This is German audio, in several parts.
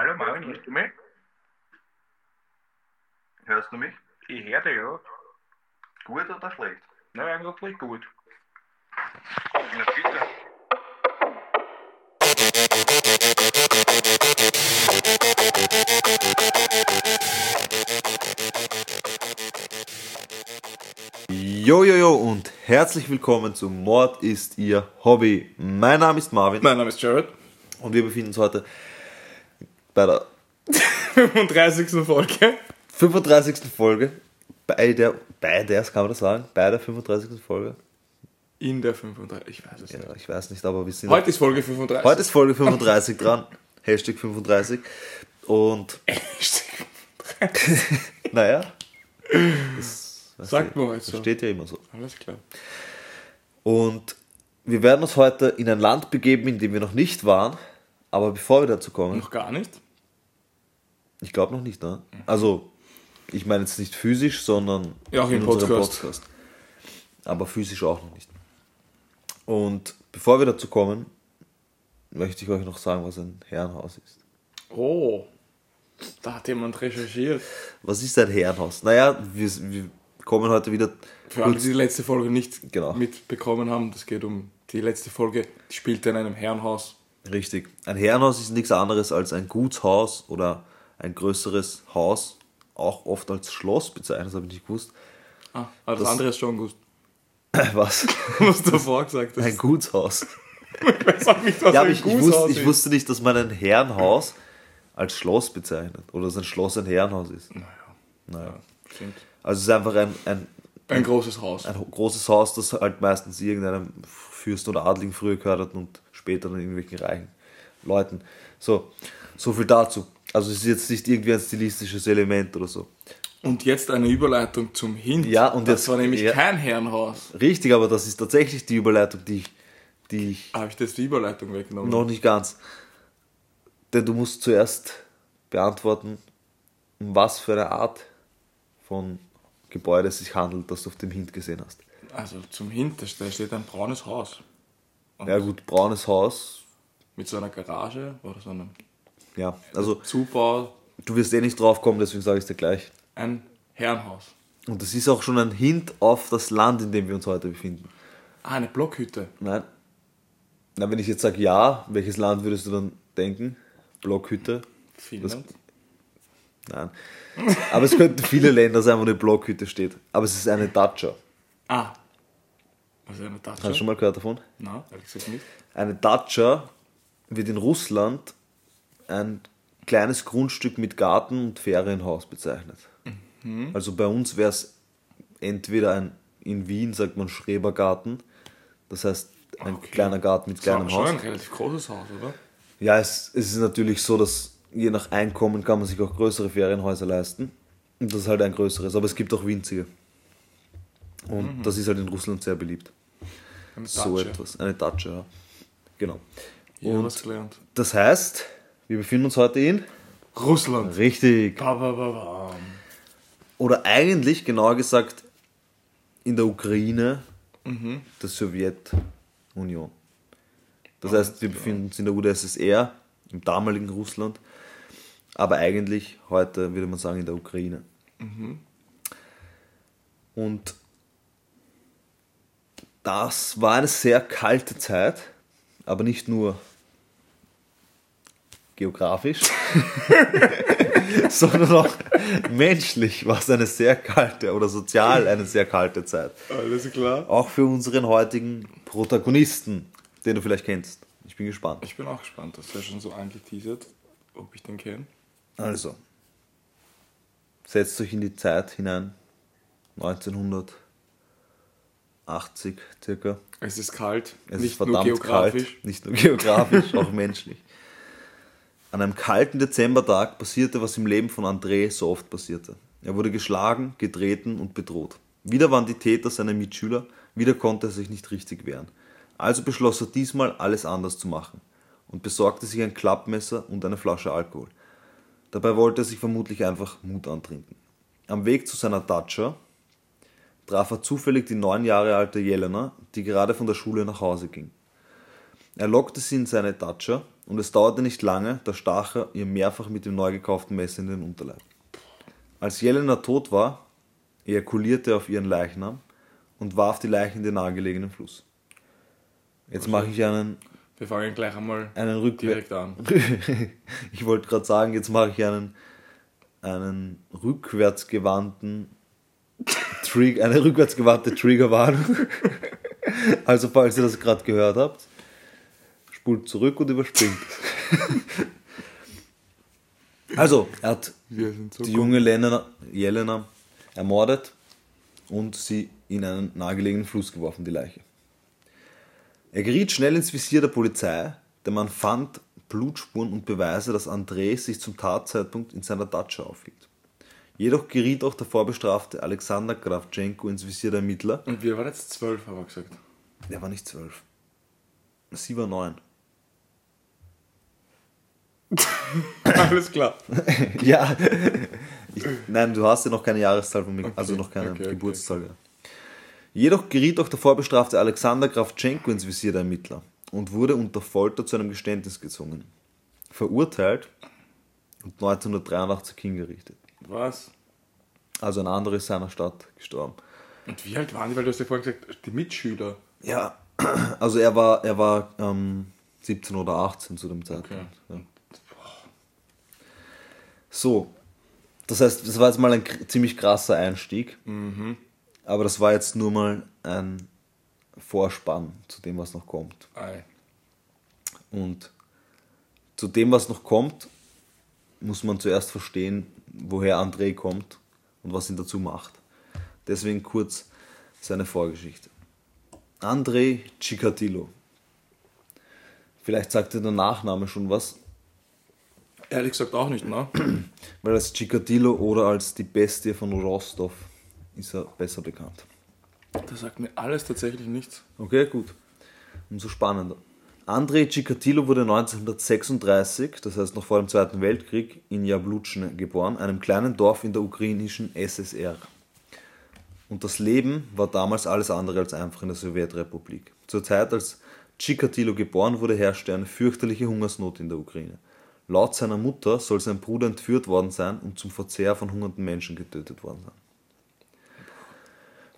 hallo Marvin, hörst du mich? Hörst du mich? Ich höre dich, ja. Gut oder schlecht? Na, eigentlich gut. Na bitte. Jojojo und herzlich willkommen zu Mord ist Ihr Hobby. Mein Name ist Marvin Mein Name ist Jared. und wir befinden uns heute bei der 35. Folge. 35. Folge. Bei der, bei der, kann man das sagen? Bei der 35. Folge? In der 35. Ich weiß es Ja, nicht. ich weiß nicht, aber wir sind. Heute ist Folge 35. heute ist Folge 35 dran. Hashtag 35. Und naja. Das, Sagt man halt das so. steht ja immer so. Alles klar. Und wir werden uns heute in ein Land begeben, in dem wir noch nicht waren. Aber bevor wir dazu kommen, Noch gar nicht? ich glaube noch nicht, ne? Also, ich meine jetzt nicht physisch, sondern Ja, auch im in unserem Podcast. Aber physisch auch noch nicht. Und bevor wir dazu kommen, möchte ich euch noch sagen, was ein Herrenhaus ist. Oh. Da hat jemand recherchiert. Was ist ein Herrenhaus? Naja, wir, wir kommen heute wieder Für alle, die die letzte Folge nicht Genau. mitbekommen haben, das geht um die letzte Folge, die spielt in einem Herrenhaus. Richtig. Ein Herrenhaus ist nichts anderes als ein Gutshaus oder ein größeres Haus, auch oft als Schloss bezeichnet, das habe ich nicht gewusst. Ah, aber das, Das- andere ist schon gewusst. Was? Was du davor gesagt hast. Ein Gutshaus. Ich weiß nicht, was Ja, ein ich, ich, Gutshaus wusste, ich wusste nicht, dass man ein Herrenhaus als Schloss bezeichnet oder dass ein Schloss ein Herrenhaus ist. Naja, Naja. stimmt. Also es ist einfach ein, ein, Ein großes Haus. ein großes Haus, das halt meistens irgendeinem Fürst oder Adligen früher gehört hat und später dann irgendwelchen reichen Leuten. So, so viel dazu. Also es ist jetzt nicht irgendwie ein stilistisches Element oder so. Und jetzt eine Überleitung zum Hint. Ja, und das jetzt- war nämlich ja. kein Herrenhaus. Richtig, aber das ist tatsächlich die Überleitung, die ich, die ich Habe ich das die Überleitung weggenommen? noch nicht ganz. Denn du musst zuerst beantworten, um was für eine Art von Gebäude es sich handelt, das du auf dem Hint gesehen hast. Also zum Hint, da steht ein braunes Haus. Und Ja gut, braunes Haus, Mit so einer Garage oder so einem ja, also Zubau. du wirst eh nicht drauf kommen, deswegen sage ich es dir gleich. Ein Herrenhaus. Und das ist auch schon ein Hint auf das Land, in dem wir uns heute befinden. Ah, eine Blockhütte. Nein. Na, wenn ich jetzt sage ja, welches Land würdest du dann denken? Blockhütte? Finnland. Nein. Aber es könnten viele Länder sein, wo eine Blockhütte steht. Aber es ist eine Dacia. Ah. Ist eine Datscha? Hast du schon mal gehört davon? Nein, ehrlich gesagt nicht. Eine Dacia wird in Russland ein kleines Grundstück mit Garten und Ferienhaus bezeichnet. Also bei uns wäre es entweder ein, in Wien sagt man Schrebergarten, das heißt ein Okay. kleiner Garten mit Das war kleinem schon Haus. ein relativ großes Haus, oder? Ja, es, es ist natürlich so, dass je nach Einkommen kann man sich auch größere Ferienhäuser leisten. Und das ist halt ein größeres, aber es gibt auch winzige. Und das ist halt in Russland sehr beliebt. Eine So etwas. Eine Dacia, ja. Genau. Ja, Und- gelernt. Das heißt, wir befinden uns heute in. Russland. Richtig. Ba, ba, ba. Oder eigentlich, genauer gesagt, in der Ukraine der Sowjetunion. Das heißt, wir befinden uns in der UdSSR, im damaligen Russland, aber eigentlich heute, würde man sagen, in der Ukraine. Und das war eine sehr kalte Zeit, aber nicht nur geografisch, sondern auch menschlich war es eine sehr kalte oder sozial eine sehr kalte Zeit. Alles klar. Auch für unseren heutigen Protagonisten, den du vielleicht kennst. Ich bin gespannt. Ich bin auch gespannt, das ist ja schon so angeteasert, ob ich den kenne. Also, setzt euch in die Zeit hinein. 1980 circa. Es ist kalt, Es nicht ist nur verdammt geografisch. kalt. Nicht nur geografisch, auch menschlich. An einem kalten Dezembertag passierte, was im Leben von André so oft passierte. Er wurde geschlagen, getreten und bedroht. Wieder waren die Täter seine Mitschüler, wieder konnte er sich nicht richtig wehren. Also beschloss er diesmal alles anders zu machen und besorgte sich ein Klappmesser und eine Flasche Alkohol. Dabei wollte er sich vermutlich einfach Mut antrinken. Am Weg zu seiner Datscha traf er zufällig die neun Jahre alte Jelena, die gerade von der Schule nach Hause ging. Er lockte sie in seine Datscha und es dauerte nicht lange, da stach er ihr mehrfach mit dem neu gekauften Messer in den Unterleib. Als Jelena tot war, ejakulierte er auf ihren Leichnam und warf die Leiche in den nahegelegenen Fluss. Jetzt mache ich einen, Wir fangen gleich einmal einen direkt an. ich wollte gerade sagen, jetzt mache ich einen, einen rückwärtsgewandten Trig eine rückwärtsgewandte Triggerwarnung. Also falls ihr das gerade gehört habt, spult zurück und überspringt. Also, er hat so die junge Jelena, Jelena ermordet und sie in einen nahegelegenen Fluss geworfen, die Leiche. Er geriet schnell ins Visier der Polizei, der man fand Blutspuren und Beweise, dass André sich zum Tatzeitpunkt in seiner Datscha aufhielt. Jedoch geriet auch der vorbestrafte Alexander Kravchenko ins Visier der Ermittler. Und wir waren jetzt zwölf, haben wir gesagt. Der war nicht zwölf. Sie war neun. Alles klar. ja. Ich, nein, du hast ja noch keine Jahreszahl von mir, also noch keine okay, okay, Geburtszahl. Ja. Jedoch geriet auch der vorbestrafte Alexander Kravchenko ins Visier der Ermittler und wurde unter Folter zu einem Geständnis gezwungen. Verurteilt und 1983 hingerichtet. Was? Also ein anderer ist seiner Stadt gestorben. Und wie alt waren die? Weil du hast ja vorhin gesagt, die Mitschüler. Ja, also er war, er war ähm, 17 oder 18 zu dem Zeitpunkt. Ja. So, das heißt, das war jetzt mal ein ziemlich krasser Einstieg. Aber das war jetzt nur mal ein Vorspann zu dem, was noch kommt. Ei. Und zu dem, was noch kommt, muss man zuerst verstehen, woher André kommt und was ihn dazu macht. Deswegen kurz seine Vorgeschichte. André Cicatillo. Vielleicht sagt dir der Nachname schon was, Ehrlich gesagt auch nicht, ne? weil als Cicatillo oder als die Bestie von Rostov ist er besser bekannt. Das sagt mir alles tatsächlich nichts. Okay, gut. Umso spannender. Andrei Cicatillo wurde 1936, das heißt noch vor dem Zweiten Weltkrieg, in Jablutschne geboren, einem kleinen Dorf in der ukrainischen SSR. Und das Leben war damals alles andere als einfach in der Sowjetrepublik. Zur Zeit, als Cicatillo geboren wurde, herrschte eine fürchterliche Hungersnot in der Ukraine. Laut seiner Mutter soll sein Bruder entführt worden sein und zum Verzehr von hungernden Menschen getötet worden sein.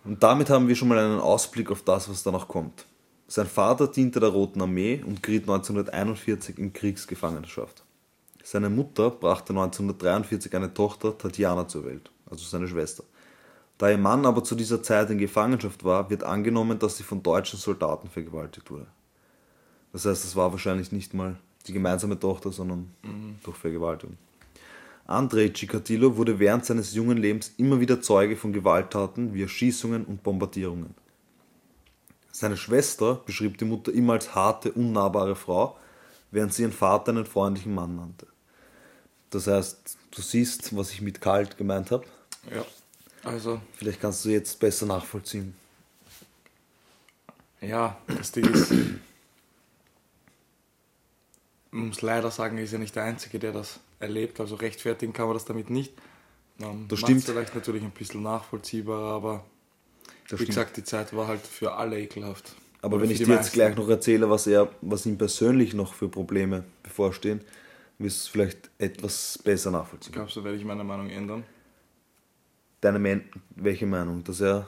Und damit haben wir schon mal einen Ausblick auf das, was danach kommt. Sein Vater diente der Roten Armee und geriet 1941 in Kriegsgefangenschaft. Seine Mutter brachte 1943 eine Tochter, Tatjana, zur Welt, also seine Schwester. Da ihr Mann aber zu dieser Zeit in Gefangenschaft war, wird angenommen, dass sie von deutschen Soldaten vergewaltigt wurde. Das heißt, es war wahrscheinlich nicht mal die gemeinsame Tochter, sondern durch Vergewaltigung. Andrei Cicatillo wurde während seines jungen Lebens immer wieder Zeuge von Gewalttaten wie Erschießungen und Bombardierungen. Seine Schwester beschrieb die Mutter immer als harte, unnahbare Frau, während sie ihren Vater einen freundlichen Mann nannte. Das heißt, du siehst, was ich mit kalt gemeint habe. Ja. Also, Vielleicht kannst du jetzt besser nachvollziehen. ja, das Ding ist. Man muss leider sagen, er ist ja nicht der Einzige, der das erlebt. Also rechtfertigen kann man das damit nicht. Ähm, Das stimmt. vielleicht natürlich ein bisschen nachvollziehbarer, aber Das wie stimmt. gesagt, die Zeit war halt für alle ekelhaft. Aber Oder wenn ich dir jetzt meisten. gleich noch erzähle, was er, was ihm persönlich noch für Probleme bevorstehen, wirst du es vielleicht etwas besser Ich nachvollziehen. glaube, so werde ich meine Meinung ändern. Deine Men welche Meinung? Dass er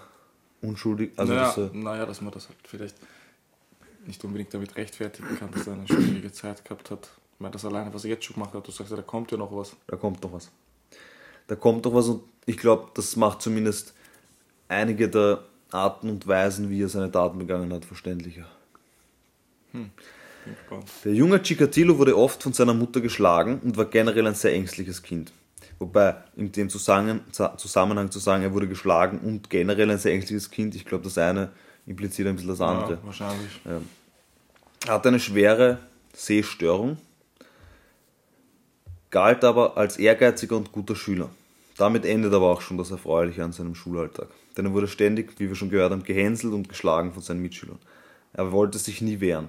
unschuldig, also naja, dass er, naja, dass man das halt vielleicht nicht unbedingt damit rechtfertigen kann, dass er eine schwierige Zeit gehabt hat. Ich meine, das alleine, was er jetzt schon gemacht hat, du sagst ja, da kommt ja noch was. da kommt noch was. Da kommt noch was und ich glaube, das macht zumindest einige der Arten und Weisen, wie er seine Taten begangen hat, verständlicher. Gespannt. Der junge Cicatillo wurde oft von seiner Mutter geschlagen und war generell ein sehr ängstliches Kind. Wobei in dem Zusammenhang, Zusammenhang zu sagen, er wurde geschlagen und generell ein sehr ängstliches Kind, ich glaube, das eine impliziert ein bisschen das andere. Ja, wahrscheinlich. Er hatte eine schwere Sehstörung, galt aber als ehrgeiziger und guter Schüler. Damit endet aber auch schon das Erfreuliche an seinem Schulalltag. Denn er wurde ständig, wie wir schon gehört haben, gehänselt und geschlagen von seinen Mitschülern. Er wollte sich nie wehren.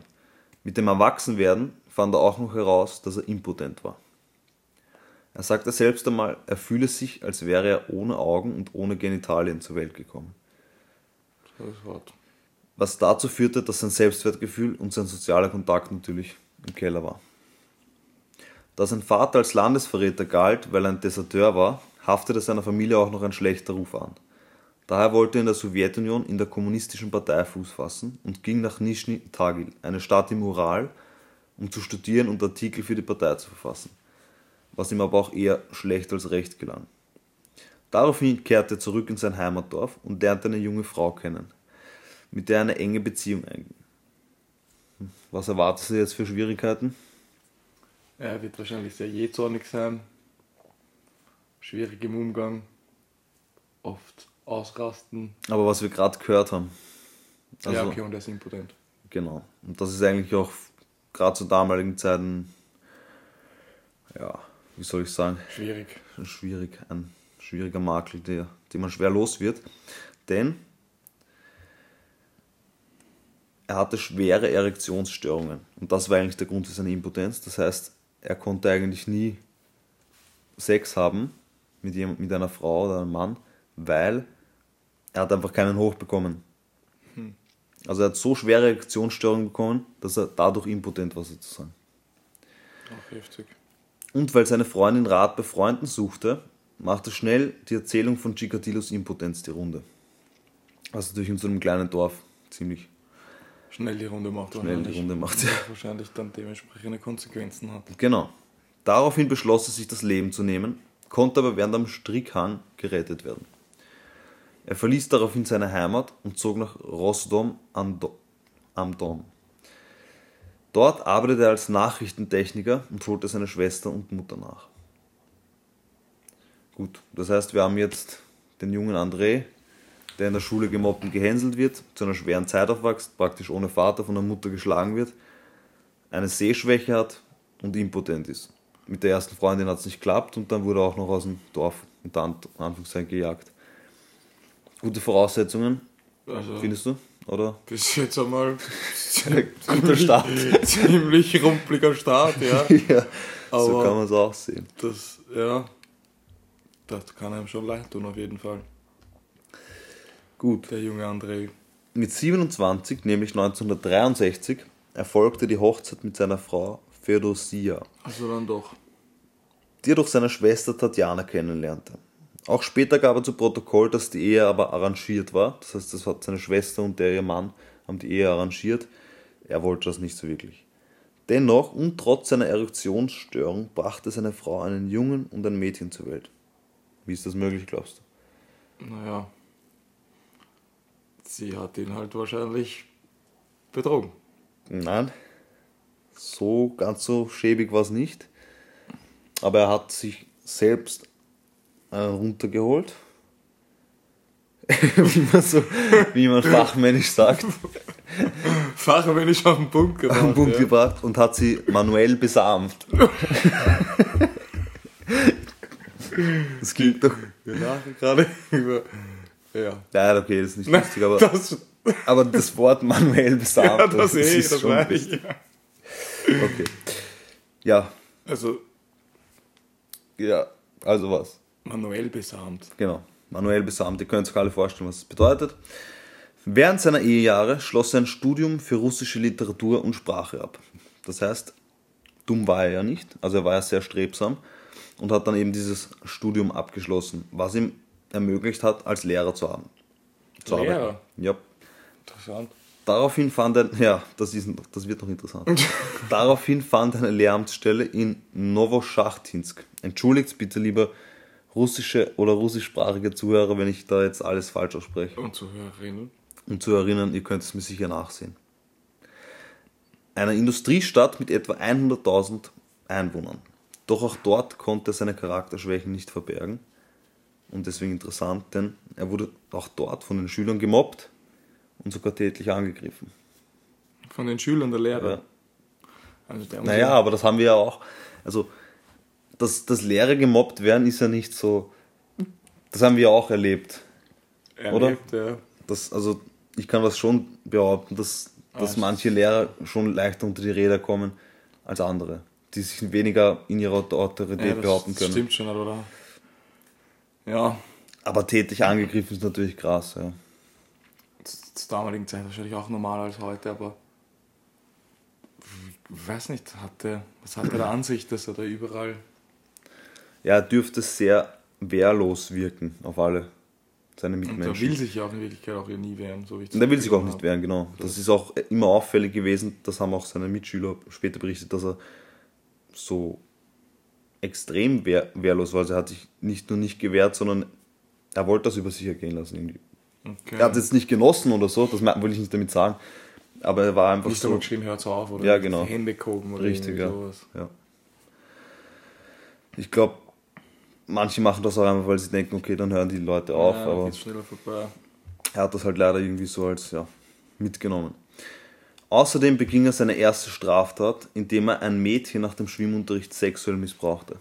Mit dem Erwachsenwerden fand er auch noch heraus, dass er impotent war. Er sagte selbst einmal, er fühle sich, als wäre er ohne Augen und ohne Genitalien zur Welt gekommen was dazu führte, dass sein Selbstwertgefühl und sein sozialer Kontakt natürlich im Keller war. Da sein Vater als Landesverräter galt, weil er ein Deserteur war, haftete seiner Familie auch noch ein schlechter Ruf an. Daher wollte er in der Sowjetunion in der kommunistischen Partei Fuß fassen und ging nach Nischni Tagil, eine Stadt im Ural, um zu studieren und Artikel für die Partei zu verfassen, was ihm aber auch eher schlecht als recht gelang. Daraufhin kehrte er zurück in sein Heimatdorf und lernte eine junge Frau kennen, mit der er eine enge Beziehung einging. Was erwartest du jetzt für Schwierigkeiten? Er wird wahrscheinlich sehr jähzornig sein. Schwierig im Umgang. Oft ausrasten. Aber was wir gerade gehört haben. Also, ja, okay, und er ist impotent. Genau. Und das ist eigentlich auch gerade zu damaligen Zeiten, ja, wie soll ich sagen, Schwierig. schwierig, ein schwieriger Makel, der, den man schwer los wird. Denn er hatte schwere Erektionsstörungen. Und das war eigentlich der Grund für seine Impotenz. Das heißt, er konnte eigentlich nie Sex haben mit, jemand, mit einer Frau oder einem Mann, weil er hat einfach keinen hochbekommen. Also er hat so schwere Erektionsstörungen bekommen, dass er dadurch impotent war sozusagen. Auch heftig. Und weil seine Freundin Rat bei Freunden suchte, machte schnell die Erzählung von Chikatilos Impotenz die Runde. Was natürlich in so einem kleinen Dorf ziemlich Schnell die Runde macht. schnell die. Runde macht. Was Wahrscheinlich dann dementsprechende Konsequenzen hat. Genau. Daraufhin beschloss er sich das Leben zu nehmen, konnte aber während am Strickhang gerettet werden. Er verließ daraufhin seine Heimat und zog nach Rosdom am Do- am Don. Dort arbeitete er als Nachrichtentechniker und holte seine Schwester und Mutter nach. Gut, das heißt, wir haben jetzt den jungen André, der in der Schule gemobbt und gehänselt wird, zu einer schweren Zeit aufwächst, praktisch ohne Vater von der Mutter geschlagen wird, eine Sehschwäche hat und impotent ist. Mit der ersten Freundin hat es nicht geklappt und dann wurde er auch noch aus dem Dorf unter An- Anführungszeichen gejagt. Gute Voraussetzungen, Also, findest du? Oder? bis jetzt einmal Guter Start. ziemlich rumpeliger Start, ja. ja, so Aber- kann man es auch sehen. Das, ja, das kann einem schon leid tun, auf jeden Fall. Gut. Der junge André. Mit 27, nämlich 1963, erfolgte die Hochzeit mit seiner Frau Feodosia, Also dann doch. die er durch seine Schwester Tatjana kennenlernte. Auch später gab er zu Protokoll, dass die Ehe aber arrangiert war. Das heißt, das hat seine Schwester und der ihr Mann haben die Ehe arrangiert. Er wollte das nicht so wirklich. Dennoch und trotz seiner Erektionsstörung brachte seine Frau einen Jungen und ein Mädchen zur Welt. Wie ist das möglich, glaubst du? Naja. Sie hat ihn halt wahrscheinlich betrogen. Nein, so ganz so schäbig war es nicht. Aber er hat sich selbst einen runtergeholt. wie, man so, wie man fachmännisch sagt, Fachmännisch auf den Punkt gebracht. am Punkt ja. gebracht und hat sie manuell besamt. Das klingt doch. Wir lachen gerade über. Ja. Nein, okay, das ist nicht lustig, aber das, aber das Wort manuell besamt, ja, das, eh, ist das schon meine ich. lustig. Okay. Ja, Also ja, also was? manuell besamt. Genau, manuell besamt. Ihr könnt euch alle vorstellen, was das bedeutet. Während seiner Ehejahre schloss er ein Studium für russische Literatur und Sprache ab. Das heißt, dumm war er ja nicht, also er war ja sehr strebsam und hat dann eben dieses Studium abgeschlossen, was ihm ermöglicht hat, als Lehrer zu haben. Zu Lehrer? arbeiten. Ja. Interessant. Daraufhin fand er, ja, das, ist, das wird noch interessant. Daraufhin fand er eine Lehramtsstelle in Novoschachtinsk. Entschuldigt bitte lieber russische oder russischsprachige Zuhörer, wenn ich da jetzt alles falsch ausspreche. Und Zuhörerinnen. Um zu erinnern, ihr könnt es mir sicher nachsehen. Einer Industriestadt mit etwa 100.000 Einwohnern. Doch auch dort konnte er seine Charakterschwächen nicht verbergen. Und deswegen interessant, denn er wurde auch dort von den Schülern gemobbt und sogar tätlich angegriffen. Von den Schülern der Lehrer. Ja. Also der Naja, aber das haben wir ja auch. Also, dass, dass Lehrer gemobbt werden, ist ja nicht so. Das haben wir ja auch erlebt. erlebt, ja. Das, also, ich kann das schon behaupten, dass, dass Ah, manche Lehrer schon leichter unter die Räder kommen als andere, die sich weniger in ihrer Autorität ja, das behaupten können. stimmt schon, oder? Ja, Aber tätig angegriffen ist natürlich krass, ja. Zur damaligen Zeit wahrscheinlich auch normaler als heute, aber weiß nicht, hat der, was hat er der Ansicht, dass er da überall. Ja, er dürfte sehr wehrlos wirken auf alle seine Und er Mitmenschen. will sich ja auch in Wirklichkeit auch ja nie wehren, so wie ich Und er will sich auch nicht wehren, genau. Das ist auch immer auffällig gewesen. Das haben auch seine Mitschüler später berichtet, dass er so extrem wehr, wehrlos war. Also er hat sich nicht nur nicht gewehrt, sondern er wollte das über sich ergehen lassen. Irgendwie. Okay. Er hat es nicht genossen oder so, das will ich nicht damit sagen. Aber er war einfach nicht so. geschrieben, hört's auf oder Ja, genau. Hände gehoben oder Richtig, ja. sowas. ja. Ich glaube, manche machen das auch einfach, weil sie denken, okay, dann hören die Leute auf. ja, aber schneller vorbei. er hat das halt leider irgendwie so als ja, mitgenommen. Außerdem beging er seine erste Straftat, indem er ein Mädchen nach dem Schwimmunterricht sexuell missbrauchte.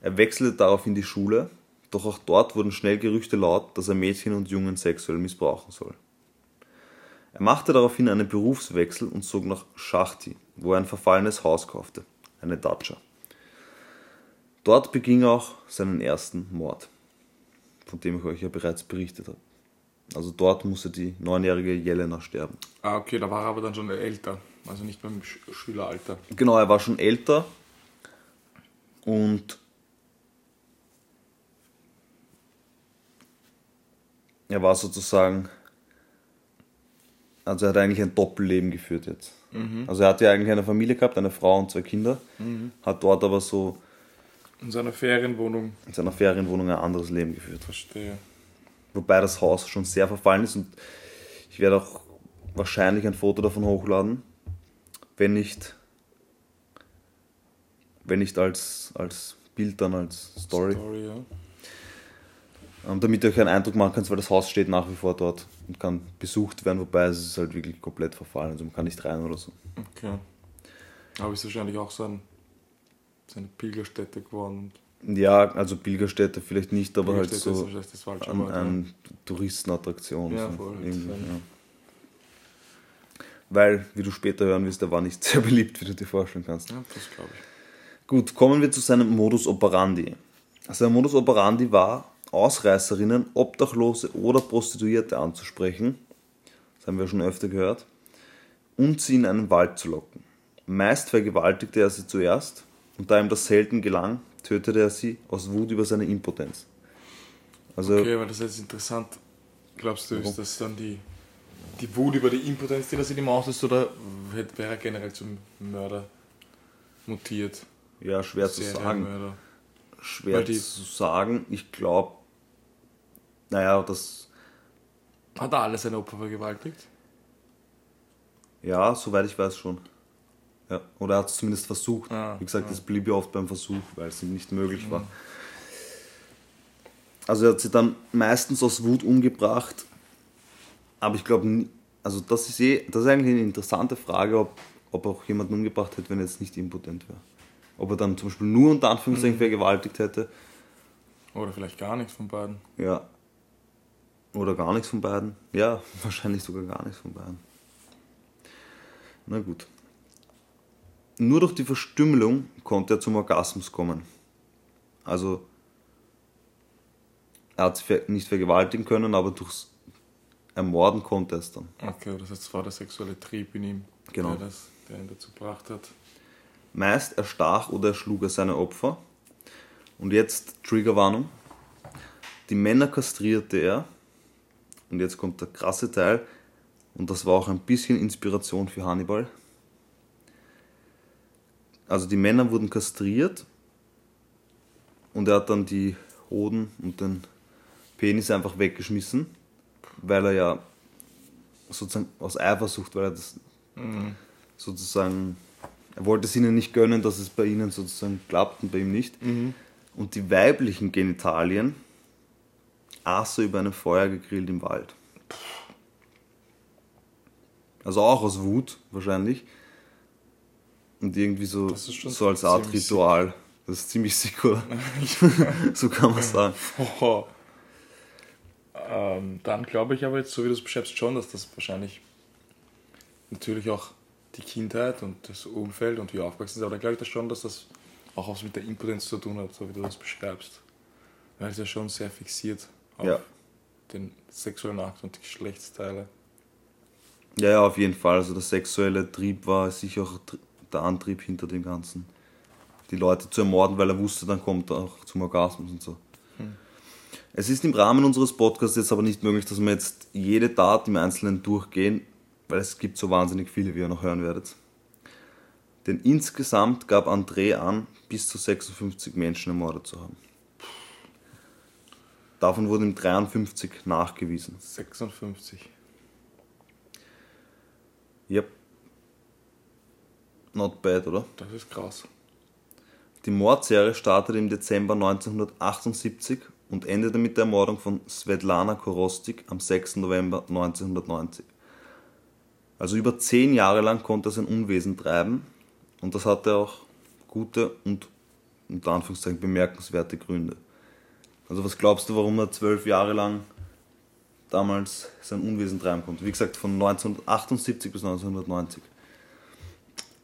Er wechselte daraufhin die Schule, doch auch dort wurden schnell Gerüchte laut, dass er Mädchen und Jungen sexuell missbrauchen soll. Er machte daraufhin einen Berufswechsel und zog nach Schachti, wo er ein verfallenes Haus kaufte, eine Datscha. Dort beging er auch seinen ersten Mord, von dem ich euch ja bereits berichtet habe. Also dort musste die neunjährige Jelena sterben. Ah, okay, da war er aber dann schon älter. Also nicht beim Sch Schüleralter. Genau, er war schon älter und er war sozusagen, also er hat eigentlich ein Doppelleben geführt jetzt. Also er hatte ja eigentlich eine Familie gehabt, eine Frau und zwei Kinder, hat dort aber so In seiner Ferienwohnung. in seiner Ferienwohnung ein anderes Leben geführt. Verstehe. Wobei das Haus schon sehr verfallen ist und ich werde auch wahrscheinlich ein Foto davon hochladen, wenn nicht, wenn nicht als, als Bild, dann als Story, Story, ja. Ähm, damit ihr euch einen Eindruck machen könnt, weil das Haus steht nach wie vor dort und kann besucht werden, wobei es ist halt wirklich komplett verfallen, also man kann nicht rein oder so. Okay. Aber ist wahrscheinlich auch so, ein, so eine Pilgerstätte geworden. Ja, also Pilgerstätte vielleicht nicht, aber halt ist so das falsche an, an Touristenattraktion. Ja, so voll. irgendwie, ist ja. Weil, wie du später hören wirst, er war nicht sehr beliebt, wie du dir vorstellen kannst. Ja, das glaube ich. Gut, kommen wir zu seinem Modus operandi. Sein Modus operandi war, Ausreißerinnen, Obdachlose oder Prostituierte anzusprechen, das haben wir schon öfter gehört, und sie in einen Wald zu locken. Meist vergewaltigte er sie zuerst und da ihm das selten gelang, tötete er sie aus Wut über seine Impotenz. Also, Okay, aber das ist jetzt interessant. Glaubst du, ist das dann die, die Wut über die Impotenz, die das in ihm auslöst, oder wäre er generell zum Mörder mutiert? ja, schwer zu sagen. Serienmörder. Schwer zu sagen. Ich glaube, naja, das, Hat er alle seine Opfer vergewaltigt? ja, soweit ich weiß schon. Ja, oder er hat es zumindest versucht. Ah, Wie gesagt, ah. das blieb ja oft beim Versuch, weil es ihm nicht möglich war. Also er hat sie dann meistens aus Wut umgebracht, aber ich glaube, also das ist eh, das ist eigentlich eine interessante Frage, ob, ob er auch jemanden umgebracht hätte, wenn er jetzt nicht impotent wäre. Ob er dann zum Beispiel nur unter Anführungszeichen vergewaltigt hätte, Oder vielleicht gar nichts von beiden? ja. Oder gar nichts von beiden. Ja, wahrscheinlich sogar gar nichts von beiden. Na gut. Nur durch die Verstümmelung konnte er zum Orgasmus kommen. Also, er hat ver- nicht vergewaltigen können, aber durchs Ermorden konnte er es dann. Okay, das heißt, es war der sexuelle Trieb in ihm, Genau. der, das, der ihn dazu gebracht hat. Meist erstach oder erschlug er seine Opfer. Und jetzt Triggerwarnung. Die Männer kastrierte er. Und jetzt kommt der krasse Teil. Und das war auch ein bisschen Inspiration für Hannibal. Also die Männer wurden kastriert. Und er hat dann die Hoden und den Penis einfach weggeschmissen. Weil er ja sozusagen aus Eifersucht, weil er das sozusagen er wollte es ihnen nicht gönnen, dass es bei ihnen sozusagen klappt und bei ihm nicht. Und die weiblichen Genitalien er über einem Feuer gegrillt im Wald. Also auch aus Wut wahrscheinlich. Und irgendwie so, so als Art Ritual. Das ist ziemlich sick, oder? so kann man sagen. Oh. Ähm, dann glaube ich aber jetzt, so wie du es beschreibst, schon, dass das wahrscheinlich natürlich auch die Kindheit und das Umfeld und wie aufgewachsen ist, aber dann glaube ich das schon, dass das auch was mit der Impotenz zu tun hat, so wie du das beschreibst. Weil es ja schon sehr fixiert auf Ja. den sexuellen Akt und die Geschlechtsteile. Ja, ja, auf jeden Fall. Also der sexuelle Trieb war sicher auch der Antrieb hinter dem Ganzen. Die Leute zu ermorden, weil er wusste, dann kommt er auch zum Orgasmus und so. Es ist im Rahmen unseres Podcasts jetzt aber nicht möglich, dass wir jetzt jede Tat im Einzelnen durchgehen, weil es gibt so wahnsinnig viele, wie ihr noch hören werdet. Denn insgesamt gab André an, bis zu 56 Menschen ermordet zu haben. Davon wurden ihm 53 nachgewiesen. 56. Yep. Not bad, oder? Das ist krass. Die Mordserie startete im Dezember 1978 und endete mit der Ermordung von Svetlana Korostik am 6. November 1990. Also über zehn Jahre lang konnte er sein Unwesen treiben und das hatte auch gute und unter Anführungszeichen bemerkenswerte Gründe. Also was glaubst du, warum er zwölf Jahre lang damals sein Unwesen treiben konnte? Wie gesagt, von 1978 bis 1990.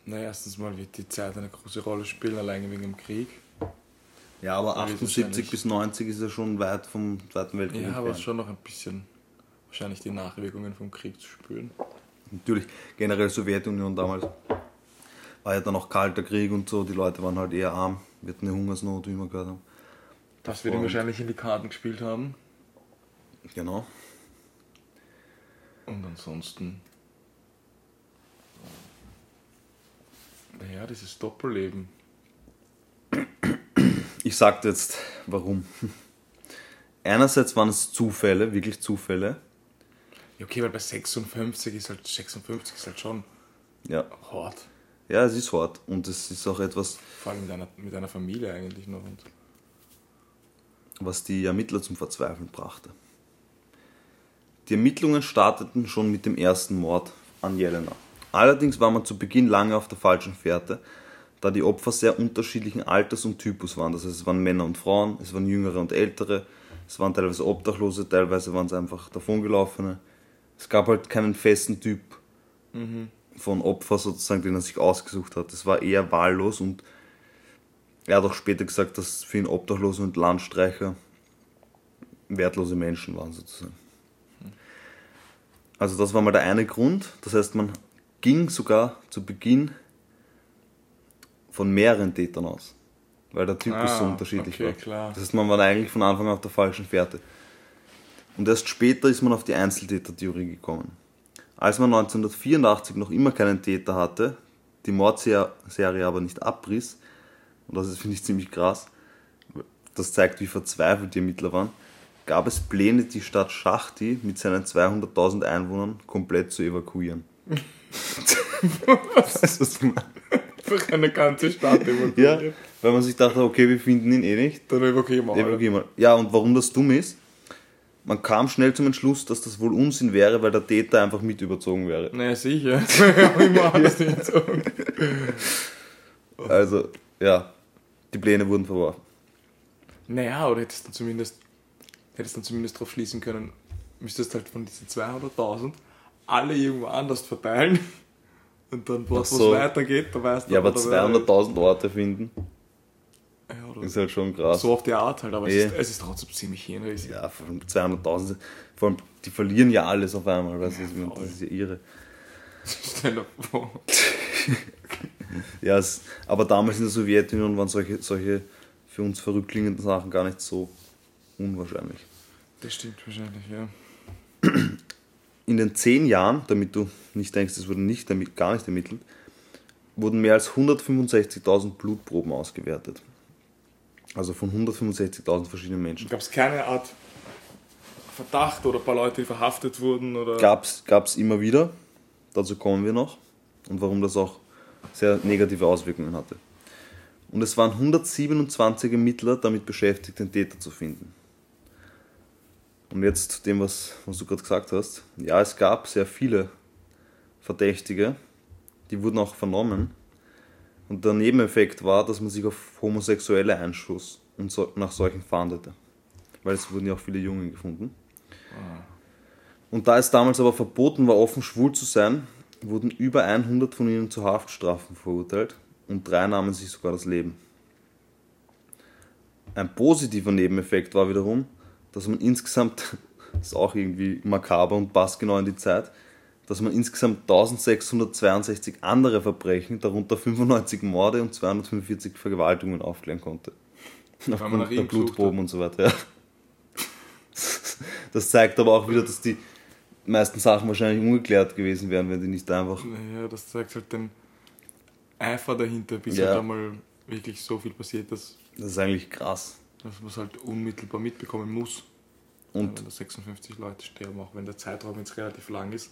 Na, erstens mal wird die Zeit eine große Rolle spielen, allein wegen dem Krieg. Ja, aber Ja, 78 wahrscheinlich. bis 90 ist ja schon weit vom Zweiten Weltkrieg. Ja, aber schon noch ein bisschen wahrscheinlich die Nachwirkungen vom Krieg zu spüren. Natürlich, generell Sowjetunion damals war ja dann auch kalter Krieg und so, die Leute waren halt eher arm, wir hatten eine Hungersnot, wie wir gehört haben. Das wird ihm Und- wahrscheinlich in die Karten gespielt haben. Genau. Und ansonsten. Naja, dieses Doppelleben. Ich sagte jetzt, warum. Einerseits waren es Zufälle, wirklich Zufälle. Ja, okay, weil bei 56 ist halt 56 ist halt schon Ja, hart. ja es ist hart und es ist auch etwas, Vor allem mit einer, mit einer Familie eigentlich noch. Und was die Ermittler zum Verzweifeln brachte. Die Ermittlungen starteten schon mit dem ersten Mord an Jelena. Allerdings war man zu Beginn lange auf der falschen Fährte, da die Opfer sehr unterschiedlichen Alters und Typus waren. Das heißt, es waren Männer und Frauen, es waren Jüngere und Ältere, es waren teilweise Obdachlose, teilweise waren es einfach davongelaufene. Es gab halt keinen festen Typ von Opfer sozusagen, den er sich ausgesucht hat. Es war eher wahllos und er hat auch später gesagt, dass für ihn Obdachlose und Landstreicher wertlose Menschen waren sozusagen. Also das war mal der eine Grund. Das heißt, man ging sogar zu Beginn von mehreren Tätern aus, weil der Typus Ah, so unterschiedlich okay, war. klar. Das heißt, man war eigentlich von Anfang an auf der falschen Fährte. Und erst später ist man auf die Einzeltätertheorie gekommen. Als man 1984 noch immer keinen Täter hatte, die Mordserie aber nicht abriss, und das ist, finde ich, ziemlich krass, das zeigt, wie verzweifelt die Ermittler waren, gab es Pläne, die Stadt Schachti mit seinen 200.000 Einwohnern komplett zu evakuieren. weißt du, was ich meine? Einfach eine ganze Stadt Ja, evakuiert. weil man sich dachte, okay, wir finden ihn eh nicht. Dann evakuieren wir alle. Evakuieren wir. Ja, und warum das dumm ist, man kam schnell zum Entschluss, dass das wohl Unsinn wäre, weil der Täter einfach mit überzogen wäre. Naja, sicher. Ja immer alles so. Also, ja, die Pläne wurden verworfen. Naja, oder hättest du zumindest, hättest dann zumindest darauf schließen können, müsstest halt von diesen 200.000 alle irgendwo anders verteilen. Und dann, wo es so. weitergeht, da weißt du Ja, aber da wäre- 200.000 Orte finden, Ja, ist halt schon krass. so auf die Art halt, aber Eh. es, ist, es ist trotzdem ziemlich hirnrissig. Ja, vor allem 200.000, vor allem, die verlieren ja alles auf einmal, weißt du, Ja, das ist ja irre. Stell dir vor. Ja, es, aber damals in der Sowjetunion waren solche, solche für uns verrückklingenden Sachen gar nicht so unwahrscheinlich. Das stimmt wahrscheinlich, ja. In den zehn Jahren, damit du nicht denkst, es wurde nicht damit, gar nicht ermittelt, wurden mehr als 165.000 Blutproben ausgewertet. Also von 165.000 verschiedenen Menschen. Gab es keine Art Verdacht oder ein paar Leute, die verhaftet wurden? Gab es immer wieder, dazu kommen wir noch, und warum das auch sehr negative Auswirkungen hatte. Und es waren 127 Ermittler damit beschäftigt, den Täter zu finden. Und jetzt zu dem, was, was du gerade gesagt hast. Ja, es gab sehr viele Verdächtige, die wurden auch vernommen. Und der Nebeneffekt war, dass man sich auf Homosexuelle einschuss und so, nach solchen fahndete. Weil es wurden ja auch viele Jungen gefunden. Und da es damals aber verboten war, offen schwul zu sein, wurden über 100 von ihnen zu Haftstrafen verurteilt und drei nahmen sich sogar das Leben. Ein positiver Nebeneffekt war wiederum, dass man insgesamt, das ist auch irgendwie makaber und passt genau in die Zeit, dass man insgesamt 1662 andere Verbrechen, darunter 95 Morde und 245 Vergewaltigungen aufklären konnte. Aufgrund der Blutproben und so weiter. Ja. Das zeigt aber auch wieder, dass die meisten Sachen wahrscheinlich ungeklärt gewesen wären, wenn die nicht einfach. Naja, das zeigt halt den Eifer dahinter, bis Ja. halt einmal wirklich so viel passiert, dass, Das ist eigentlich krass. dass man es halt unmittelbar mitbekommen muss. Und wenn da 56 Leute sterben, auch wenn der Zeitraum jetzt relativ lang ist,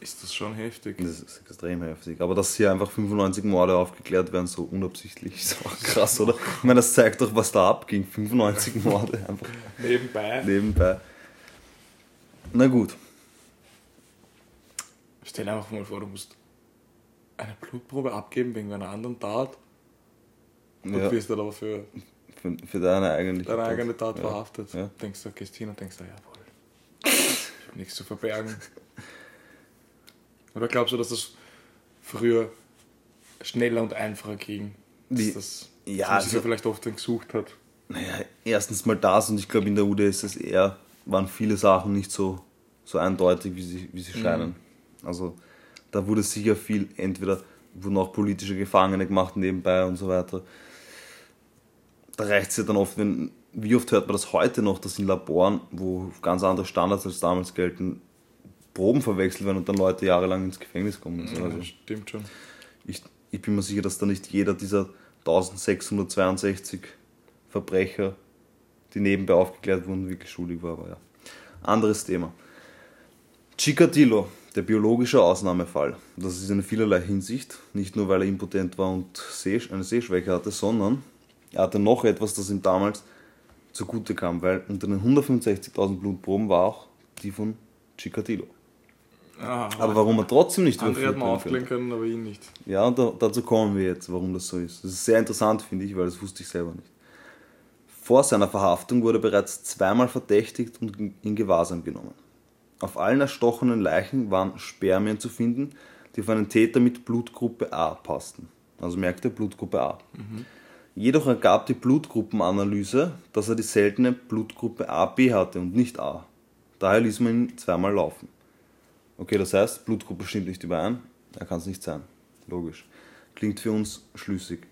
ist das schon heftig. das ist extrem heftig. Aber dass hier einfach 95 Morde aufgeklärt werden, so unabsichtlich, ist auch krass, oder? Ich meine, das zeigt doch, was da abging. 95 Morde einfach Nebenbei. nebenbei. Na gut. Stell dir einfach mal vor, du musst eine Blutprobe abgeben wegen einer anderen Tat und Ja, wirst dann aber für für, für deine eigene deine eigene Tat Ja. verhaftet. Ja. Denkst du, gehst hin und denkst, ja, jawohl, ich hab nichts zu verbergen. Oder glaubst du, dass das früher schneller und einfacher ging? Dass das, ja, dass man sich also- vielleicht oft dann gesucht hat. Naja, erstens mal das und ich glaube in der UdSSR waren viele Sachen nicht so, so eindeutig, wie sie, wie sie scheinen. Also da wurde sicher viel, entweder wurden auch politische Gefangene gemacht nebenbei und so weiter. Da reicht es ja dann oft, wenn, wie oft hört man das heute noch, dass in Laboren, wo ganz andere Standards als damals gelten, Proben verwechselt werden und dann Leute jahrelang ins Gefängnis kommen. Ja, Also stimmt schon. ich, ich bin mir sicher, dass da nicht jeder dieser 1662 Verbrecher, die nebenbei aufgeklärt wurden, wirklich schuldig war. Aber ja. Anderes Thema. Chikatilo, der biologische Ausnahmefall. Das ist in vielerlei Hinsicht. Nicht nur, weil er impotent war und eine Sehschwäche hatte, sondern er hatte noch etwas, das ihm damals zugute kam, weil unter den 165.000 Blutproben war auch die von Chikatilo. Ah, Aber warum er trotzdem nicht andere hat man aufklären können, aber ihn nicht. ja, und da, dazu kommen wir jetzt, warum das so ist. Das ist sehr interessant, finde ich, weil das wusste ich selber nicht. Vor seiner Verhaftung wurde er bereits zweimal verdächtigt und in Gewahrsam genommen. Auf allen erstochenen Leichen waren Spermien zu finden, die auf einen Täter mit Blutgruppe A passten. Also merkte Blutgruppe A. Jedoch ergab die Blutgruppenanalyse, dass er die seltene Blutgruppe AB hatte und nicht A. Daher ließ man ihn zweimal laufen. Okay, das heißt, Blutgruppe stimmt nicht überein, er kann es nicht sein. Logisch. Klingt für uns schlüssig.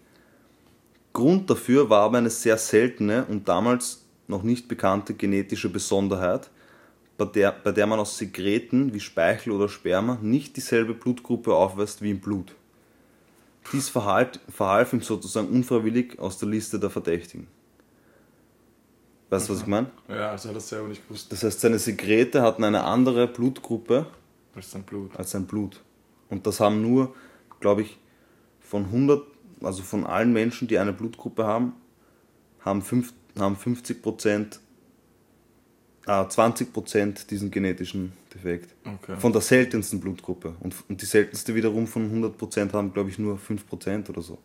Grund dafür war aber eine sehr seltene und damals noch nicht bekannte genetische Besonderheit, bei der, bei der man aus Sekreten wie Speichel oder Sperma nicht dieselbe Blutgruppe aufweist wie im Blut. Dies verhalf, verhalf ihm sozusagen unfreiwillig aus der Liste der Verdächtigen. Weißt du, was ich meine? Ja, also hat er selber nicht gewusst. Das heißt, seine Sekrete hatten eine andere Blutgruppe als sein Blut. als sein Blut. Und das haben nur, glaube ich, von 100, also von allen Menschen, die eine Blutgruppe haben, haben, fünf, haben 50 Prozent, ah, 20 Prozent diesen genetischen Defekt. Okay. Von der seltensten Blutgruppe. Und, und die seltenste wiederum von 100 Prozent haben, glaube ich, nur 5 Prozent oder so.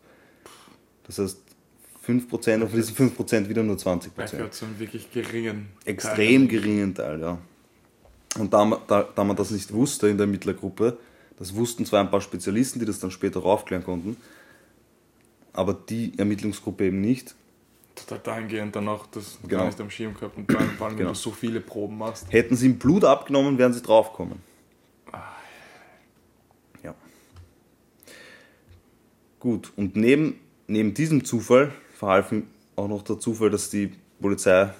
Das heißt, 5 Prozent und von diesen 5 Prozent wieder nur 20 Er Prozent gehört zu einem wirklich geringen. extrem Teil. geringen Teil, ja. Und da, man- da, da man das nicht wusste in der Ermittlergruppe, das wussten zwar ein paar Spezialisten, die das dann später aufklären konnten, aber die Ermittlungsgruppe eben nicht. Total dahingehend dann auch, dass du Genau. gar nicht am Schirm gehabt und allem, wenn Genau. du so viele Proben machst. Hätten sie ihm Blut abgenommen, wären sie draufgekommen. Ja. Gut, und neben, neben diesem Zufall verhalf auch noch der Zufall, dass die Polizei,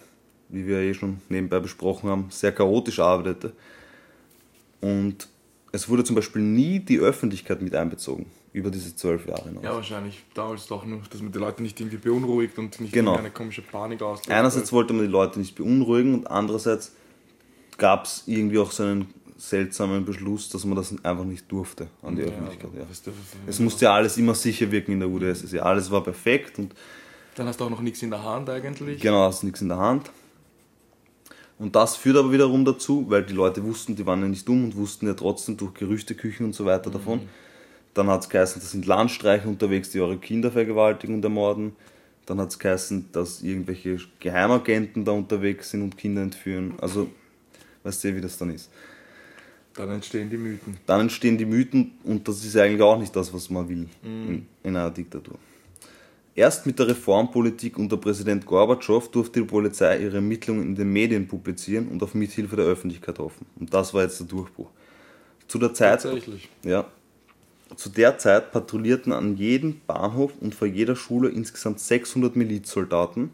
wie wir eh schon nebenbei besprochen haben, sehr chaotisch arbeitete. Und es wurde zum Beispiel nie die Öffentlichkeit mit einbezogen, über diese zwölf Jahre hinaus. Ja, wahrscheinlich damals doch nur, dass man die Leute nicht irgendwie beunruhigt und nicht Genau. eine komische Panik auslöst. Einerseits wollte man die Leute nicht beunruhigen und andererseits gab es irgendwie auch so einen seltsamen Beschluss, dass man das einfach nicht durfte an die Öffentlichkeit. Ja. weißt du, Es musste ja alles immer sicher wirken in der UdSSR. Alles war perfekt und Dann hast du auch noch nichts in der Hand eigentlich. genau hast nichts in der Hand. Und das führt aber wiederum dazu, weil die Leute wussten, die waren ja nicht dumm und wussten ja trotzdem durch Gerüchteküchen und so weiter davon. Dann hat es geheißen, das sind Landstreicher unterwegs, die eure Kinder vergewaltigen und ermorden. Dann hat es geheißen, dass irgendwelche Geheimagenten da unterwegs sind und Kinder entführen. Also, weißt du, wie das dann ist. Dann entstehen die Mythen. Dann entstehen die Mythen und das ist eigentlich auch nicht das, was man will in, in einer Diktatur. Erst mit der Reformpolitik unter Präsident Gorbatschow durfte die Polizei ihre Ermittlungen in den Medien publizieren und auf Mithilfe der Öffentlichkeit hoffen. Und das war jetzt der Durchbruch. Zu der Zeit, ja, zu der Zeit patrouillierten an jedem Bahnhof und vor jeder Schule insgesamt 600 Milizsoldaten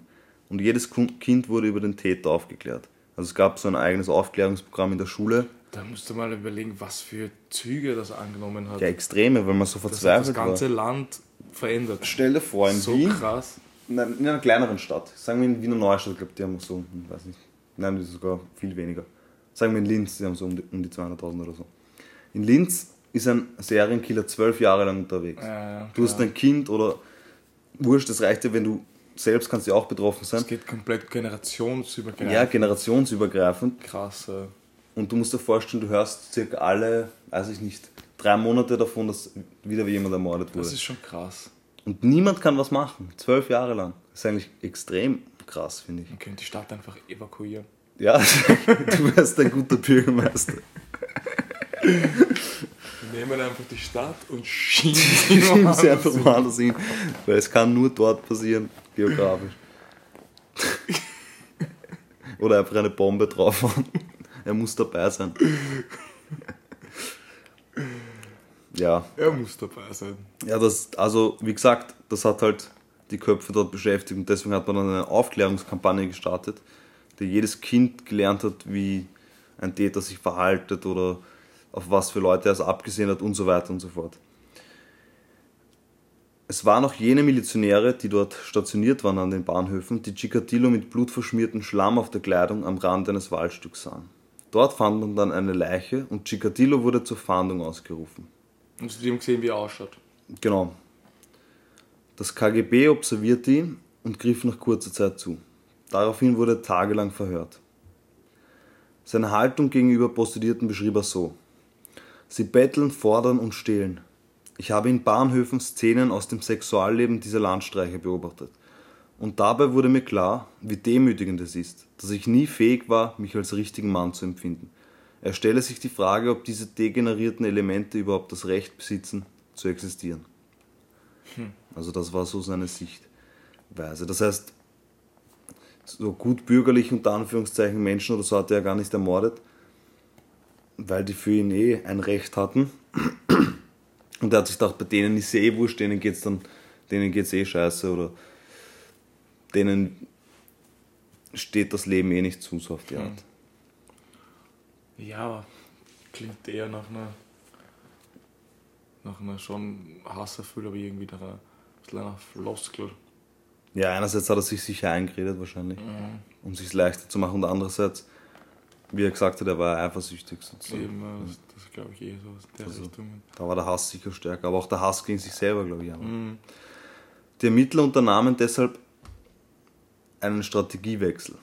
und jedes Kind wurde über den Täter aufgeklärt. Also es gab so ein eigenes Aufklärungsprogramm in der Schule. Da musst du mal überlegen, was für Züge das angenommen hat. Ja, Extreme, weil man so das hat das verzweifelt war. ganze Land verändert. Stell dir vor, in so Wien, krass. Nein, in einer kleineren Stadt, sagen wir in Wiener Neustadt, glaube die haben so, hm, weiß nicht, nein, die ist sogar viel weniger. Sagen wir in Linz, die haben so um die, um die 200.000 oder so. In Linz ist ein Serienkiller zwölf Jahre lang unterwegs. Ja, ja, du hast ein Kind oder wurscht, das reicht dir, wenn du selbst kannst ja auch betroffen sein. Es geht komplett generationsübergreifend. Ja, generationsübergreifend. krass. Und du musst dir vorstellen, du hörst circa alle, weiß ich nicht, drei Monate davon, dass wieder jemand ermordet wurde. Das ist schon krass. Und niemand kann was machen. Zwölf Jahre lang. Das ist eigentlich extrem krass, finde ich. Man könnte die Stadt einfach evakuieren. Ja, du wärst ein guter Bürgermeister. Wir nehmen einfach die Stadt und schieben sie muss woanders einfach woanders hin, weil es kann nur dort passieren, geografisch. Oder einfach eine Bombe draufhauen. Er muss dabei sein. Ja, Er muss dabei sein. ja, das, also wie gesagt, das hat halt die Köpfe dort beschäftigt und deswegen hat man dann eine Aufklärungskampagne gestartet, die jedes Kind gelernt hat, wie ein Täter sich verhaltet oder auf was für Leute er es abgesehen hat und so weiter und so fort. Es waren auch jene Milizionäre, die dort stationiert waren an den Bahnhöfen, die Chikatilo mit blutverschmiertem Schlamm auf der Kleidung am Rand eines Waldstücks sahen. Dort fand man dann eine Leiche und Chikatilo wurde zur Fahndung ausgerufen. Und die haben gesehen, wie er ausschaut. Genau. Das KGB observierte ihn und griff nach kurzer Zeit zu. Daraufhin wurde er tagelang verhört. Seine Haltung gegenüber Prostituierten beschrieb er so. Sie betteln, fordern und stehlen. Ich habe in Bahnhöfen Szenen aus dem Sexualleben dieser Landstreicher beobachtet. Und dabei wurde mir klar, wie demütigend es ist, dass ich nie fähig war, mich als richtigen Mann zu empfinden. Er stelle sich die Frage, ob diese degenerierten Elemente überhaupt das Recht besitzen, zu existieren. Also das war so seine Sichtweise. Das heißt, so gut bürgerlich unter Anführungszeichen Menschen oder so hat er gar nicht ermordet, weil die für ihn eh ein Recht hatten. Und er hat sich gedacht, bei denen ist es eh wurscht, denen geht's dann, denen geht's eh scheiße oder denen steht das Leben eh nicht zu, so auf die Art. Ja, klingt eher nach einer, nach einer schon hasserfüll, aber irgendwie nach einer, einer Floskel. Ja, einerseits hat er sich sicher eingeredet wahrscheinlich, um sich leichter zu machen und andererseits, wie er gesagt hat, er war eifersüchtig sozusagen. Eben, das, das glaube ich eh so aus der Also, Richtung. Da war der Hass sicher stärker, aber auch der Hass gegen sich selber, glaube ich. auch. Die Ermittler unternahmen deshalb einen Strategiewechsel.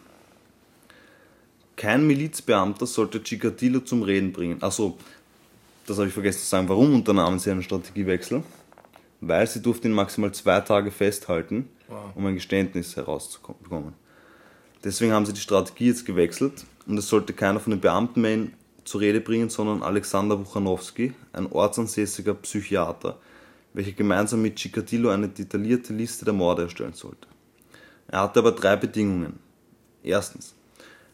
Kein Milizbeamter sollte Chikatilo zum Reden bringen. Achso, das habe ich vergessen zu sagen. Warum unternahmen sie einen Strategiewechsel? Weil sie durften ihn maximal zwei Tage festhalten, Wow. um ein Geständnis herauszubekommen. Deswegen haben sie die Strategie jetzt gewechselt und es sollte keiner von den Beamten mehr ihn zur Rede bringen, sondern Alexander Buchanowski, ein ortsansässiger Psychiater, welcher gemeinsam mit Chikatilo eine detaillierte Liste der Morde erstellen sollte. Er hatte aber drei Bedingungen. Erstens,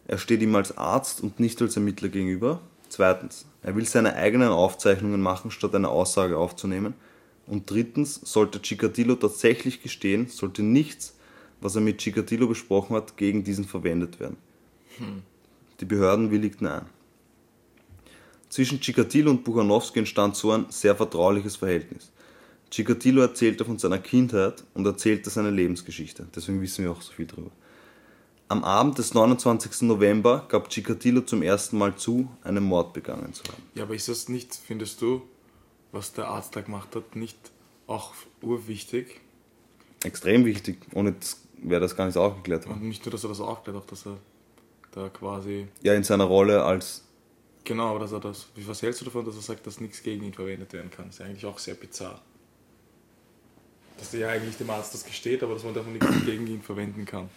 er steht ihm als Arzt und nicht als Ermittler gegenüber. Zweitens, er will seine eigenen Aufzeichnungen machen, statt eine Aussage aufzunehmen. Und drittens, sollte Chikatilo tatsächlich gestehen, sollte nichts, was er mit Chikatilo besprochen hat, gegen diesen verwendet werden. Die Behörden willigten ein. Zwischen Chikatilo und Buchanowski entstand so ein sehr vertrauliches Verhältnis. Chikatilo erzählte von seiner Kindheit und erzählte seine Lebensgeschichte. Deswegen wissen wir auch so viel drüber. Am Abend des 29. November gab Chikatilo zum ersten Mal zu, einen Mord begangen zu haben. Ja, aber ist das nicht, findest du, was der Arzt da gemacht hat, nicht auch urwichtig? Extrem wichtig. Ohne das wäre das gar nicht aufgeklärt worden. Und nicht nur, dass er das aufklärt, auch dass er da quasi. Ja, in seiner Rolle als. Genau, aber dass er das. Wie was hältst du davon, dass er sagt, dass nichts gegen ihn verwendet werden kann? Das ist ja eigentlich auch sehr bizarr. Dass er ja eigentlich dem Arzt das gesteht, aber dass man davon nichts gegen ihn verwenden kann.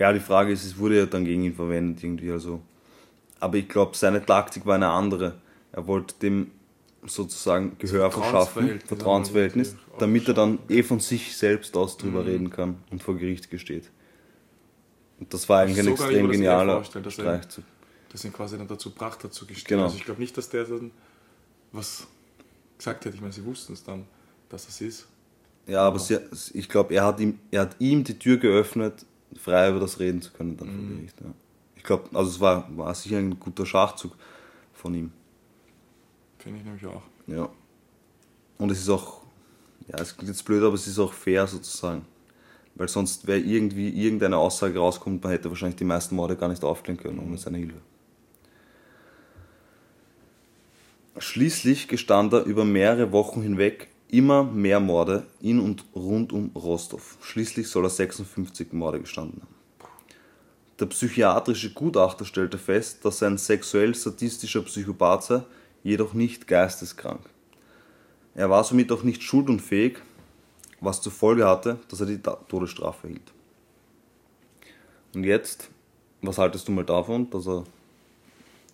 Ja, die Frage ist, es wurde ja dann gegen ihn verwendet irgendwie. Also. Aber ich glaube, seine Taktik war eine andere. Er wollte dem sozusagen Gehör verschaffen, Vertrauensverhältnis damit er dann eh von sich selbst aus drüber Mhm. reden kann und vor Gericht gesteht. Und das war eigentlich ein So extrem genialer dass er- Streich. zu- das ihn quasi dann dazu brachte, dazu gestehen. Genau. Also ich glaube nicht, dass der dann was gesagt hat. Ich meine, sie wussten es dann, dass das ist. Ja, aber sie, ich glaube, er, hat ihm, er hat ihm die Tür geöffnet, frei über das reden zu können dann vor Gericht. Ja. Ich glaube, also es war, war sicher ein guter Schachzug von ihm. Finde ich nämlich auch. Ja. Und es ist auch, ja, es klingt jetzt blöd, aber es ist auch fair sozusagen. Weil sonst wäre irgendwie irgendeine Aussage rauskommt, man hätte wahrscheinlich die meisten Morde gar nicht aufklären können ohne seine Hilfe. Schließlich gestand er über mehrere Wochen hinweg immer mehr Morde in und rund um Rostov. Schließlich soll er 56 Morde gestanden haben. Der psychiatrische Gutachter stellte fest, dass er ein sexuell-sadistischer Psychopath sei, jedoch nicht geisteskrank. Er war somit auch nicht schuldunfähig, was zur Folge hatte, dass er die Todesstrafe erhielt. Und jetzt, was haltest du mal davon, dass er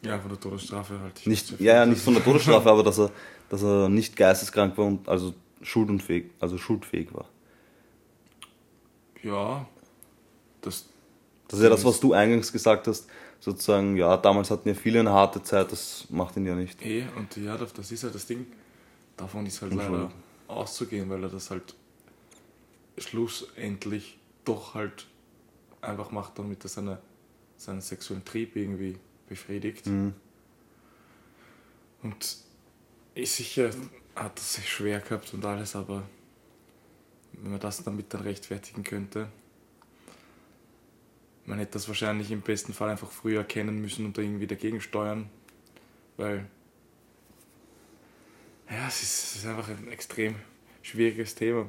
Ja, von der Todesstrafe halt. ich nicht, ja, ja, nicht von der Todesstrafe, aber dass er, dass er nicht geisteskrank war und also schuldunfähig, also schuldfähig war. Ja, das, Das ist ja das, was du eingangs gesagt hast, sozusagen, ja, damals hatten ja viele eine harte Zeit, das macht ihn ja nicht. eh, und ja, das ist halt das Ding. Davon ist halt leider auszugehen, weil er das halt schlussendlich doch halt einfach macht, damit er seine, seinen sexuellen Trieb irgendwie befriedigt. Mhm. Und ist sicher hat es sich schwer gehabt und alles, aber wenn man das damit dann rechtfertigen könnte, man hätte das wahrscheinlich im besten Fall einfach früher erkennen müssen und da irgendwie dagegen steuern, weil ja, es ist, es ist einfach ein extrem schwieriges Thema.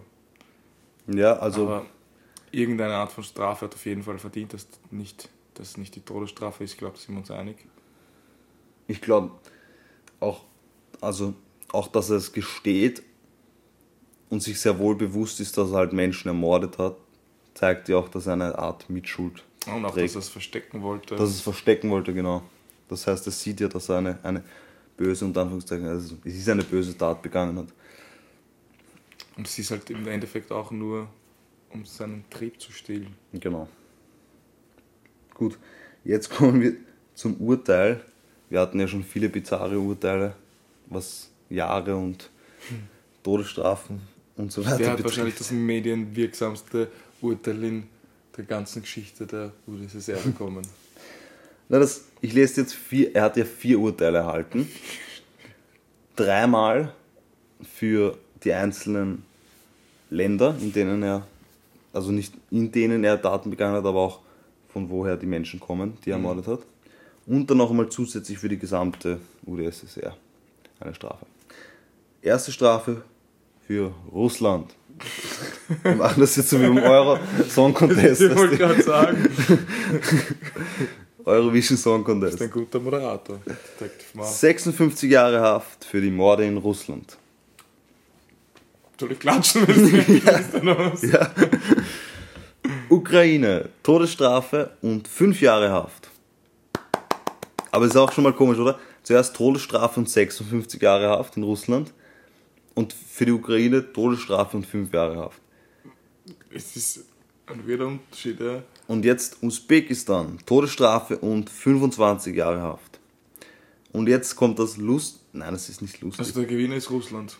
Ja, also, aber irgendeine Art von Strafe hat auf jeden Fall verdient, dass nicht, dass es nicht die Todesstrafe ist, ich glaube, da sind wir uns einig. ich glaube auch, also auch, dass er es gesteht und sich sehr wohl bewusst ist, dass er halt Menschen ermordet hat, zeigt ja auch, dass er eine Art Mitschuld Und auch, trägt. dass er es verstecken wollte. dass er es verstecken wollte, genau. Das heißt, er sieht ja, dass er eine, eine böse, unter Anführungszeichen, also es ist eine böse Tat begangen hat. Und es ist halt im Endeffekt auch nur, um seinen Trieb zu stillen. Genau. Gut, jetzt kommen wir zum Urteil. Wir hatten ja schon viele bizarre Urteile, was Jahre und Todesstrafen und so weiter Der hat betrifft. wahrscheinlich das medienwirksamste Urteil in der ganzen Geschichte der UdSSR bekommen. Na, das, ich lese jetzt vier, er hat ja vier Urteile erhalten. Dreimal für die einzelnen Länder, in denen er, also nicht in denen er Taten begangen hat, aber auch von woher die Menschen kommen, die er ermordet hat. Und dann noch einmal zusätzlich für die gesamte UdSSR eine Strafe. Erste Strafe für Russland. Wir machen das jetzt so wie beim Euro Song Contest. Ich wollte gerade sagen, Eurovision Song ist Contest. ein guter Moderator. Detective Mark. 56 Jahre Haft für die Morde in Russland. Soll ich klatschen, wenn es ist oder was? Ja. Ukraine, Todesstrafe und 5 Jahre Haft. Aber ist auch schon mal komisch, oder? Zuerst Todesstrafe und 56 Jahre Haft in Russland und für die Ukraine Todesstrafe und 5 Jahre Haft. Es ist ein weirder Unterschied, ja. Und jetzt Usbekistan, Todesstrafe und 25 Jahre Haft. Und jetzt kommt das Lust. Nein, das ist nicht lustig. Also der Gewinner ist Russland.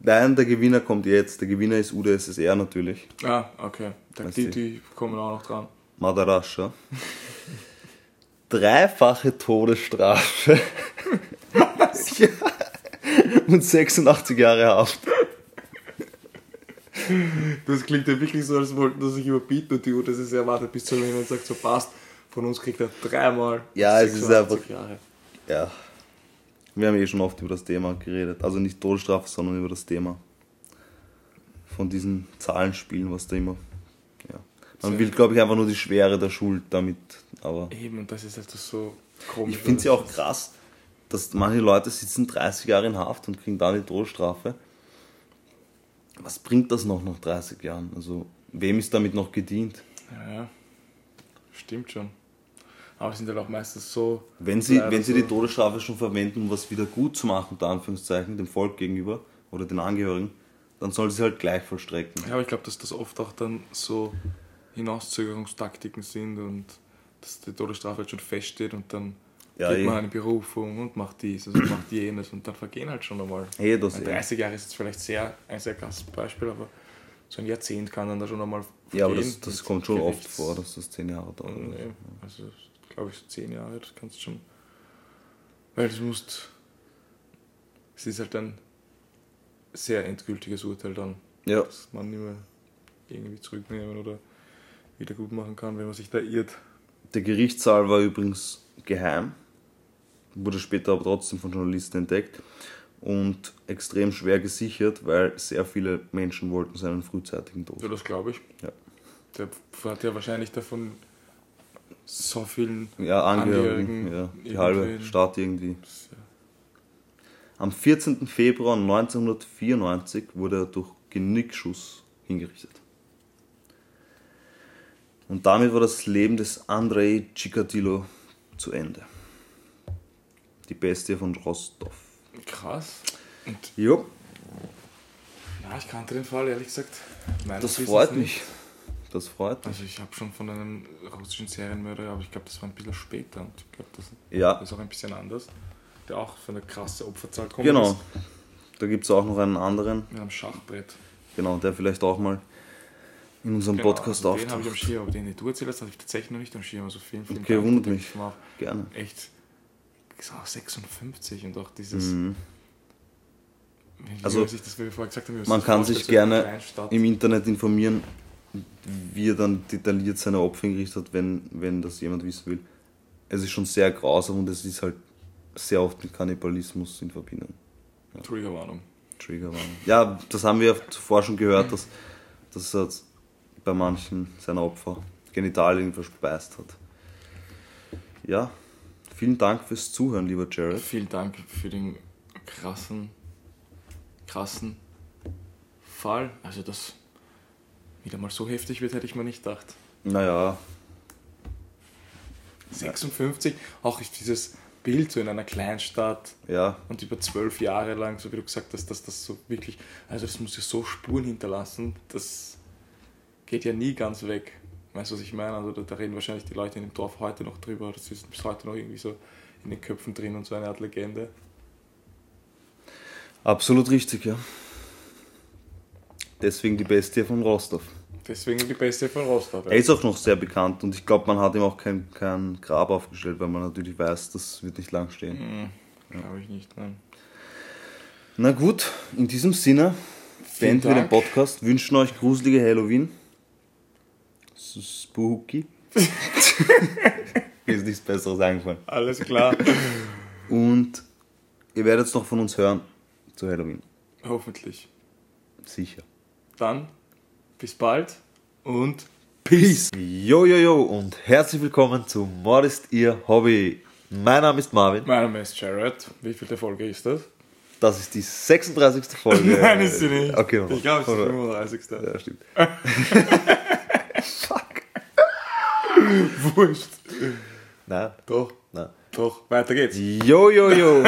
Nein, der Gewinner kommt jetzt. Der Gewinner ist UdSSR natürlich. Ah, okay. Da, die, die kommen auch noch dran. Madarascha. Dreifache Todesstrafe. ja. Und 86 Jahre Haft. Das klingt ja wirklich so, als wollten sie sich überbieten und die UdSSR wartet bis zum Ende und sagt so, passt, von uns kriegt er dreimal Ja, es ist 86 einfach- Jahre. Ja. Wir haben eh schon oft über das Thema geredet. Also nicht Todesstrafe, sondern über das Thema. Von diesen Zahlenspielen, was da immer. Man will, glaube ich, einfach nur die Schwere der Schuld damit. Aber Eben, und das ist halt so komisch. ich finde es ja auch krass, dass manche Leute sitzen 30 Jahre in Haft und kriegen dann die Todesstrafe. Was bringt das noch nach 30 Jahren? Also, wem ist damit noch gedient? Ja, ja. Stimmt schon. Aber es sind halt auch meistens so. Wenn sie, wenn sie so- die Todesstrafe schon verwenden, um was wieder gut zu machen, unter Anführungszeichen, dem Volk gegenüber oder den Angehörigen, dann soll sie halt gleich vollstrecken. Ja, aber ich glaube, dass das oft auch dann so Hinauszögerungstaktiken sind und dass die Todesstrafe halt schon feststeht und dann Ja, geht man eh. eine Berufung und macht dieses und macht jenes und dann vergehen halt schon einmal. Hey, das Ein eh. 30 Jahre ist jetzt vielleicht sehr, ein sehr krasses Beispiel, aber so ein Jahrzehnt kann dann da schon einmal vergehen. Ja, aber das, das kommt schon oft vor, dass das zehn Jahre dauert. Nee, also glaube ich so 10 Jahre, das kannst du schon. Weil du musst. Es ist halt ein sehr endgültiges Urteil dann, Ja, das man nicht mehr irgendwie zurücknehmen oder wieder gut machen kann, wenn man sich da irrt. der Gerichtssaal war übrigens geheim, wurde später aber trotzdem von Journalisten entdeckt und extrem schwer gesichert, weil sehr viele Menschen wollten seinen frühzeitigen Tod. Ja, das glaube ich. Ja. Der hat ja wahrscheinlich davon so vielen. Ja, Angehörigen, ja, die halbe Stadt irgendwie. Am 14. Februar 1994 wurde er durch Genickschuss hingerichtet. Und damit war das Leben des Andrei Chikatilo zu Ende. Die Bestie von Rostov. Krass. Und Jo, ja, ich kannte den Fall ehrlich gesagt. das freut mich. Das freut mich. Also ich habe schon von einem russischen Serienmörder, aber ich glaube, das war ein bisschen später und ich glaube, das Ja, ist auch ein bisschen anders. Der auch für eine krasse Opferzahl kommt. genau. Da gibt es auch noch einen anderen, Mit einem Schachbrett. genau, der vielleicht auch mal in unserem Genau, Podcast also Den habe ich am auftaucht. Schirm, aber den, den du erzählt hast, habe ich tatsächlich noch nicht am Schirm. Also vielen, vielen Okay, Dank. wundert mich. ich Gerne. Echt, ist auch 56 und auch dieses. Mhm. Also, sich das, wir vorher gesagt haben, man kann sich gerne im Internet informieren, wie er dann detailliert seine Opfer hingerichtet hat, wenn, wenn das jemand wissen will. Es ist schon sehr grausam und es ist halt sehr oft mit Kannibalismus in Verbindung. Triggerwarnung. Triggerwarnung. Ja, das haben wir zuvor schon gehört, dass, dass bei manchen seiner Opfer Genitalien verspeist hat. Ja, vielen Dank fürs Zuhören, lieber Jared. Vielen Dank für den krassen, krassen Fall. Also, dass wieder mal so heftig wird, hätte ich mir nicht gedacht. Naja, 56, auch dieses Bild so in einer Kleinstadt ja, und über zwölf Jahre lang, so wie du gesagt hast, dass das so wirklich, also das muss ja so Spuren hinterlassen, das geht ja nie ganz weg. Weißt du, was ich meine? Also da, da reden wahrscheinlich die Leute in dem Dorf heute noch drüber, das ist bis heute noch irgendwie so in den Köpfen drin und so eine Art Legende. absolut richtig, ja. Deswegen die Bestie von Rostov. Deswegen die beste von Rostov. Er ist auch noch sehr bekannt und ich glaube, man hat ihm auch kein, kein Grab aufgestellt, weil man natürlich weiß, das wird nicht lang stehen. Hm, Glaube ich nicht, nein. Na gut, in diesem Sinne beenden wir den. Podcast, wünschen euch gruselige Halloween. Spooky. Mir ist nichts Besseres eingefallen. Alles klar. Und ihr werdet es noch von uns hören zu Halloween. Hoffentlich. Sicher. Dann bis bald und Peace. Yo, yo, yo und herzlich willkommen zu Mord ist Ihr Hobby. Mein Name ist Marvin. mein Name ist Jared. Wie viel der Folge ist das? Das ist die 36. Folge. Nein, ist sie nicht. Okay. Ich glaube, es ist die 35. Ja, stimmt. Fuck. Wurscht. Nein, Doch, nein. doch. Weiter geht's. Yo, yo, yo.